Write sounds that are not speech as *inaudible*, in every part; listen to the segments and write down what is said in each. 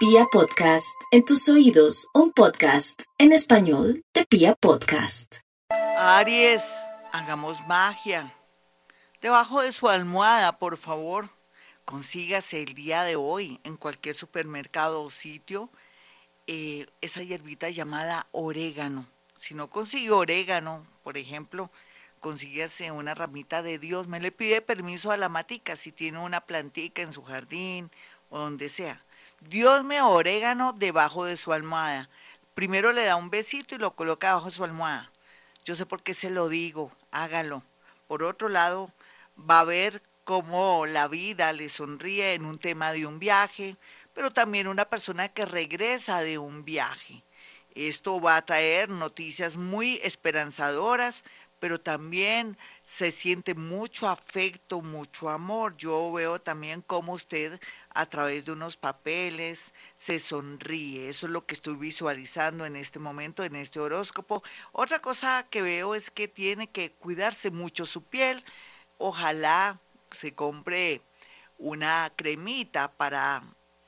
Pia Podcast, en tus oídos, un podcast en español de Pia Podcast. Aries, hagamos magia. Debajo de su almohada, por favor, consígase el día de hoy en cualquier supermercado o sitio eh, esa hierbita llamada orégano. Si no consigue orégano, por ejemplo, consíguese una ramita de Dios. Me le pide permiso a la matica si tiene una plantica en su jardín o donde sea. Dios me orégano debajo de su almohada. Primero le da un besito y lo coloca debajo de su almohada. Yo sé por qué se lo digo, hágalo. Por otro lado, va a ver cómo la vida le sonríe en un tema de un viaje, pero también una persona que regresa de un viaje. Esto va a traer noticias muy esperanzadoras, pero también se siente mucho afecto, mucho amor. Yo veo también cómo usted a través de unos papeles se sonríe. Eso es lo que estoy visualizando en este momento, en este horóscopo. Otra cosa que veo es que tiene que cuidarse mucho su piel. Ojalá se compre una cremita para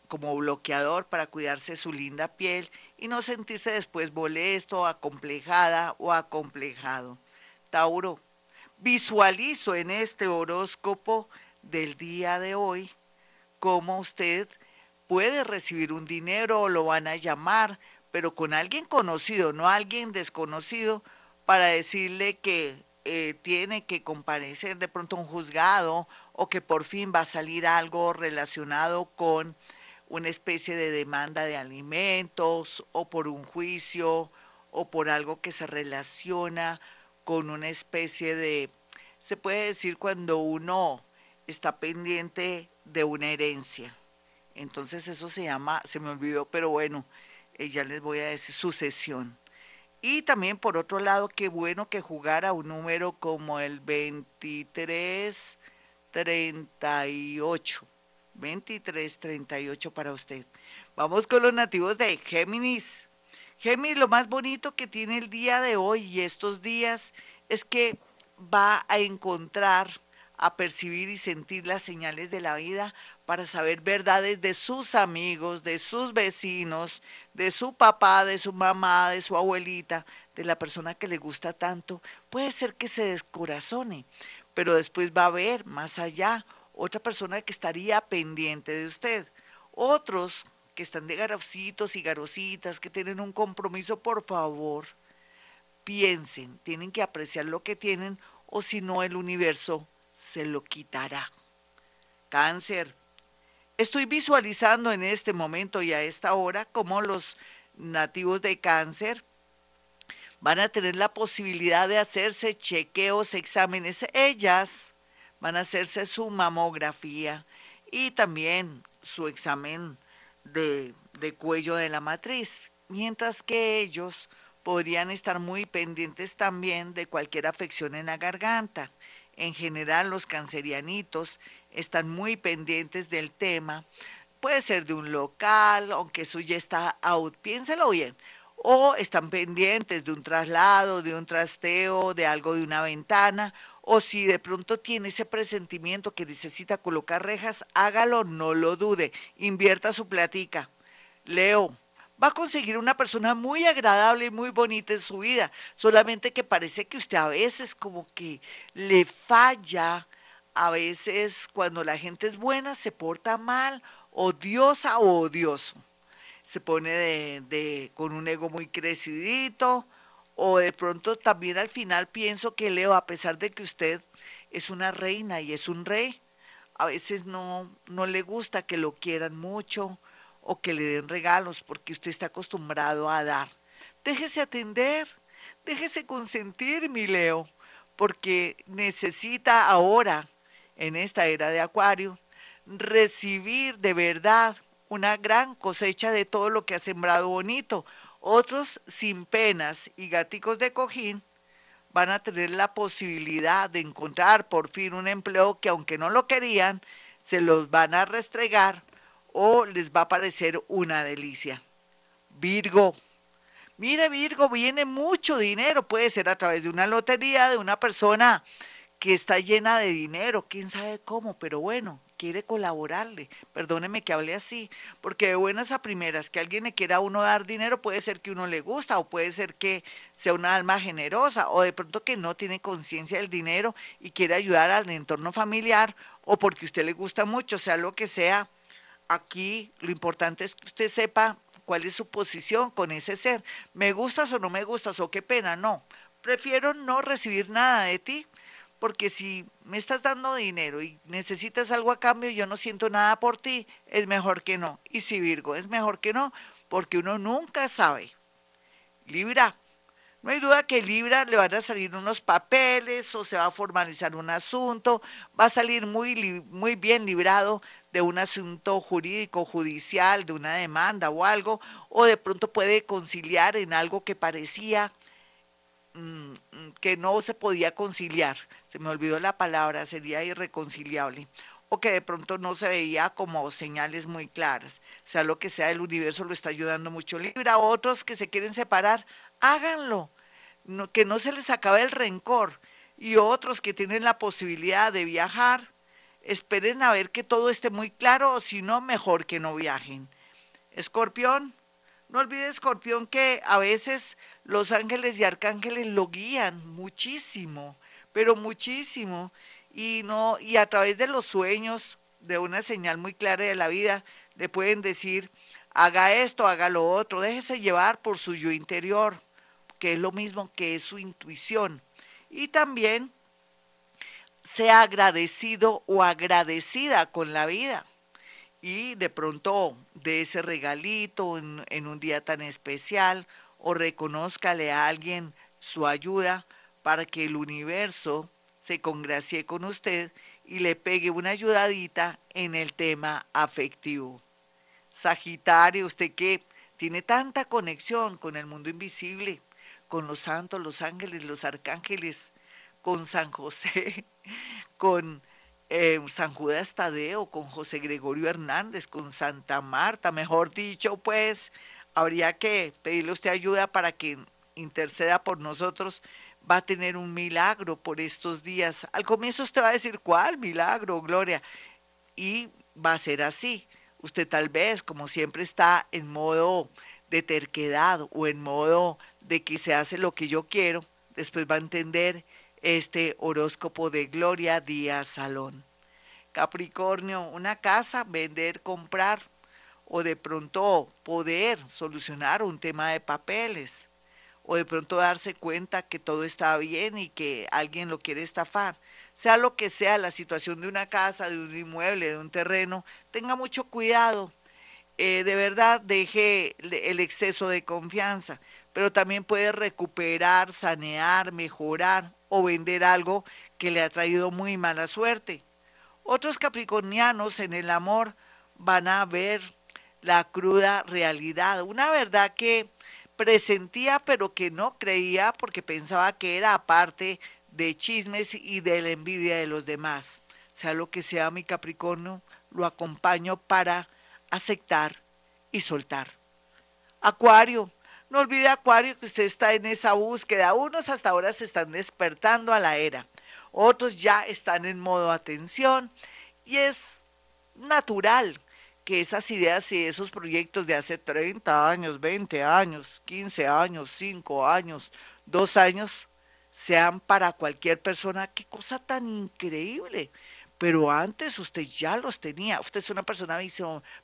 como bloqueador para cuidarse su linda piel y no sentirse después molesto, acomplejada o acomplejado. Tauro, visualizo en este horóscopo del día de hoy cómo usted puede recibir un dinero o lo van a llamar, pero con alguien conocido, no alguien desconocido, para decirle que eh, tiene que comparecer de pronto un juzgado o que por fin va a salir algo relacionado con una especie de demanda de alimentos o por un juicio o por algo que se relaciona con una especie de, se puede decir cuando uno está pendiente de una herencia. Entonces eso se llama, se me olvidó, pero bueno, eh, ya les voy a decir sucesión. Y también por otro lado, qué bueno que jugara un número como el 2338. 2338 para usted. Vamos con los nativos de Géminis. Géminis, lo más bonito que tiene el día de hoy y estos días es que va a encontrar, a percibir y sentir las señales de la vida para saber verdades de sus amigos, de sus vecinos, de su papá, de su mamá, de su abuelita, de la persona que le gusta tanto. Puede ser que se descorazone, pero después va a ver más allá otra persona que estaría pendiente de usted. Otros que están de garocitos y garositas, que tienen un compromiso, por favor, piensen, tienen que apreciar lo que tienen o si no el universo se lo quitará. Cáncer. Estoy visualizando en este momento y a esta hora cómo los nativos de cáncer van a tener la posibilidad de hacerse chequeos, exámenes. Ellas van a hacerse su mamografía y también su examen de, cuello de la matriz, mientras que ellos podrían estar muy pendientes también de cualquier afección en la garganta. En general, los cancerianitos están muy pendientes del tema. Puede ser de un local, aunque eso ya está out, piénselo bien. O están pendientes de un traslado, de un trasteo, de algo de una ventana, o si de pronto tiene ese presentimiento que necesita colocar rejas, hágalo, no lo dude, invierta su platica. Leo, va a conseguir una persona muy agradable y muy bonita en su vida, solamente que parece que usted a veces como que le falla, a veces cuando la gente es buena se porta mal, odiosa o odioso. Se pone de, de, con un ego muy crecidito, o de pronto también al final pienso que Leo, a pesar de que usted es una reina y es un rey, a veces no, no le gusta que lo quieran mucho o que le den regalos porque usted está acostumbrado a dar. Déjese atender, déjese consentir, mi Leo, porque necesita ahora, en esta era de Acuario, recibir de verdad una gran cosecha de todo lo que ha sembrado bonito. Otros sin penas y gaticos de cojín van a tener la posibilidad de encontrar por fin un empleo que aunque no lo querían, se los van a restregar o les va a parecer una delicia. Virgo. Mire, Virgo, viene mucho dinero. Puede ser a través de una lotería, de una persona que está llena de dinero, quién sabe cómo, pero bueno, quiere colaborarle. Perdóneme que hable así, porque de buenas a primeras que alguien le quiera a uno dar dinero puede ser que uno le gusta o puede ser que sea una alma generosa o de pronto que no tiene conciencia del dinero y quiere ayudar al entorno familiar o porque usted le gusta mucho, sea lo que sea. Aquí lo importante es que usted sepa cuál es su posición con ese ser. ¿Me gustas o no me gustas o qué pena? No. Prefiero no recibir nada de ti porque si me estás dando dinero y necesitas algo a cambio, yo no siento nada por ti, es mejor que no. Y si Virgo, es mejor que no, porque uno nunca sabe. Libra, no hay duda que Libra le van a salir unos papeles o se va a formalizar un asunto, va a salir muy, muy bien librado de un asunto jurídico, judicial, de una demanda o algo, o de pronto puede conciliar en algo que parecía mm, que no se podía conciliar. Se me olvidó la palabra, sería irreconciliable, o que de pronto no se veía como señales muy claras. Sea lo que sea, el universo lo está ayudando mucho. Libra, otros que se quieren separar, háganlo, que no se les acabe el rencor. Y otros que tienen la posibilidad de viajar, esperen a ver que todo esté muy claro, o si no, mejor que no viajen. Escorpión, no olvide, Escorpión, que a veces los ángeles y arcángeles lo guían muchísimo pero muchísimo. Y, no, y a través de los sueños, de una señal muy clara de la vida, le pueden decir, haga esto, haga lo otro, déjese llevar por su yo interior, que es lo mismo que es su intuición. Y también sea agradecido o agradecida con la vida. Y de pronto de ese regalito en, en un día tan especial o reconózcale a alguien su ayuda para que el universo se congracie con usted y le pegue una ayudadita en el tema afectivo. Sagitario, usted que tiene tanta conexión con el mundo invisible, con los santos, los ángeles, los arcángeles, con San José, *laughs* con eh, San Judas Tadeo, con José Gregorio Hernández, con Santa Marta, mejor dicho, pues habría que pedirle usted ayuda para que interceda por nosotros va a tener un milagro por estos días. Al comienzo usted va a decir, ¿cuál milagro, Gloria? Y va a ser así. Usted tal vez, como siempre, está en modo de terquedad o en modo de que se hace lo que yo quiero, después va a entender este horóscopo de Gloria Díaz Salón. Capricornio, una casa, vender, comprar o de pronto poder solucionar un tema de papeles o de pronto darse cuenta que todo está bien y que alguien lo quiere estafar. Sea lo que sea la situación de una casa, de un inmueble, de un terreno, tenga mucho cuidado. Eh, de verdad, deje el exceso de confianza, pero también puede recuperar, sanear, mejorar o vender algo que le ha traído muy mala suerte. Otros capricornianos en el amor van a ver la cruda realidad, una verdad que presentía pero que no creía porque pensaba que era aparte de chismes y de la envidia de los demás. Sea lo que sea mi Capricornio, lo acompaño para aceptar y soltar. Acuario, no olvide Acuario que usted está en esa búsqueda. Unos hasta ahora se están despertando a la era, otros ya están en modo atención y es natural que esas ideas y esos proyectos de hace 30 años, 20 años, 15 años, 5 años, 2 años, sean para cualquier persona. Qué cosa tan increíble. Pero antes usted ya los tenía. Usted es una persona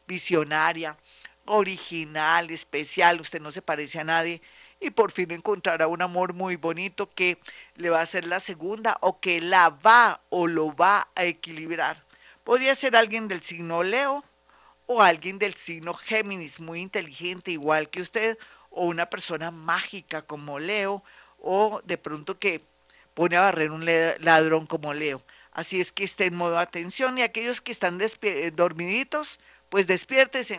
visionaria, original, especial. Usted no se parece a nadie. Y por fin encontrará un amor muy bonito que le va a hacer la segunda o que la va o lo va a equilibrar. Podría ser alguien del signo Leo, o alguien del signo Géminis muy inteligente igual que usted o una persona mágica como Leo o de pronto que pone a barrer un ladrón como Leo. Así es que esté en modo atención y aquellos que están eh, dormiditos, pues despiértese.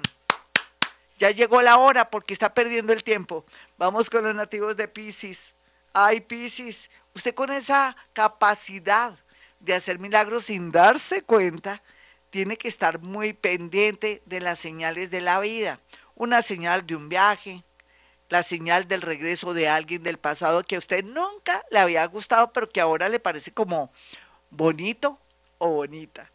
Ya llegó la hora porque está perdiendo el tiempo. Vamos con los nativos de Pisces. Ay, Pisces, usted con esa capacidad de hacer milagros sin darse cuenta, tiene que estar muy pendiente de las señales de la vida. Una señal de un viaje, la señal del regreso de alguien del pasado que a usted nunca le había gustado, pero que ahora le parece como bonito o bonita.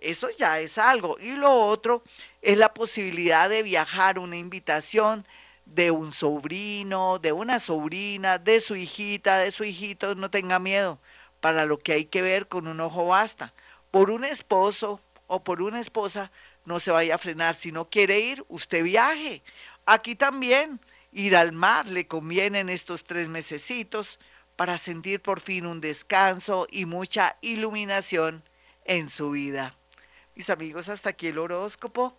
Eso ya es algo. Y lo otro es la posibilidad de viajar, una invitación de un sobrino, de una sobrina, de su hijita, de su hijito, no tenga miedo, para lo que hay que ver con un ojo basta. Por un esposo o por una esposa, no se vaya a frenar. Si no quiere ir, usted viaje. Aquí también ir al mar le conviene en estos tres mesecitos para sentir por fin un descanso y mucha iluminación en su vida. Mis amigos, hasta aquí el horóscopo.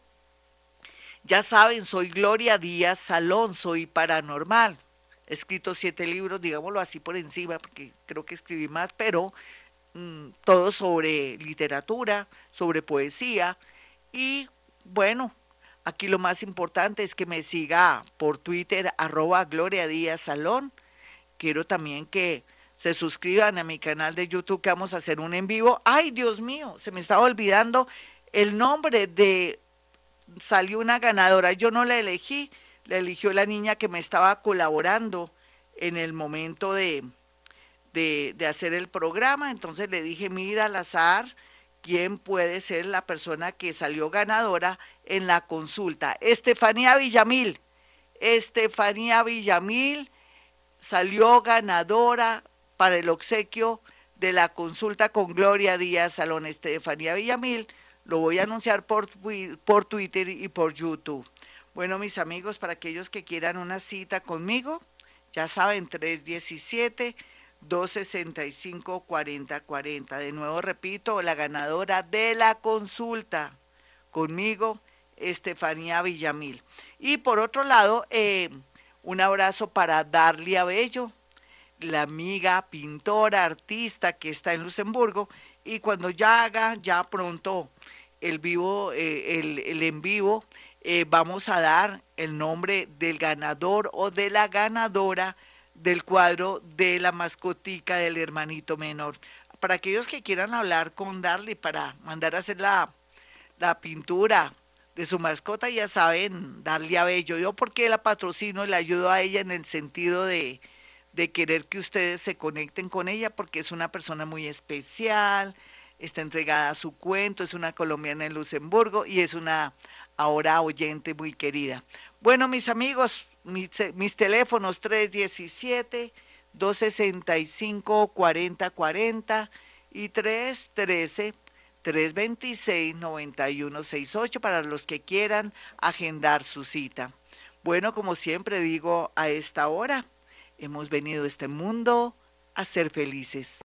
Ya saben, soy Gloria Díaz Salón, soy paranormal. He escrito siete libros, digámoslo así por encima, porque creo que escribí más, pero mm, todo sobre literatura, sobre poesía. Y bueno, aquí lo más importante es que me siga por Twitter, arroba Gloria Díaz Salón. Quiero también que se suscriban a mi canal de YouTube que vamos a hacer un en vivo. Ay, Dios mío, se me estaba olvidando el nombre de salió una ganadora. Yo no la elegí, la eligió la niña que me estaba colaborando en el momento de, de, hacer el programa. Entonces le dije, mira al azar, ¿quién puede ser la persona que salió ganadora en la consulta? Estefanía Villamil. Estefanía Villamil salió ganadora para el obsequio de la consulta con Gloria Díaz Salón Estefanía Villamil lo voy a anunciar por, por Twitter y por YouTube. Bueno, mis amigos, para aquellos que quieran una cita conmigo, ya saben, 317. 265 4040. De nuevo repito, la ganadora de la consulta conmigo, Estefanía Villamil. Y por otro lado, eh, un abrazo para Darlia Bello, la amiga pintora, artista que está en Luxemburgo. Y cuando ya haga, ya pronto el vivo, eh, el, en vivo, eh, vamos a dar el nombre del ganador o de la ganadora del cuadro de la mascotica del hermanito menor. Para aquellos que quieran hablar con Darly para mandar a hacer la, la pintura de su mascota, ya saben, darle a Bello. Yo porque la patrocino y la ayudo a ella en el sentido de, de querer que ustedes se conecten con ella porque es una persona muy especial, está entregada a su cuento, es una colombiana en Luxemburgo y es una ahora oyente muy querida. Bueno, mis amigos, mis, mis teléfonos 317 265 4040 y 313 326 9168 para los que quieran agendar su cita. Bueno, como siempre digo a esta hora, hemos venido a este mundo a ser felices.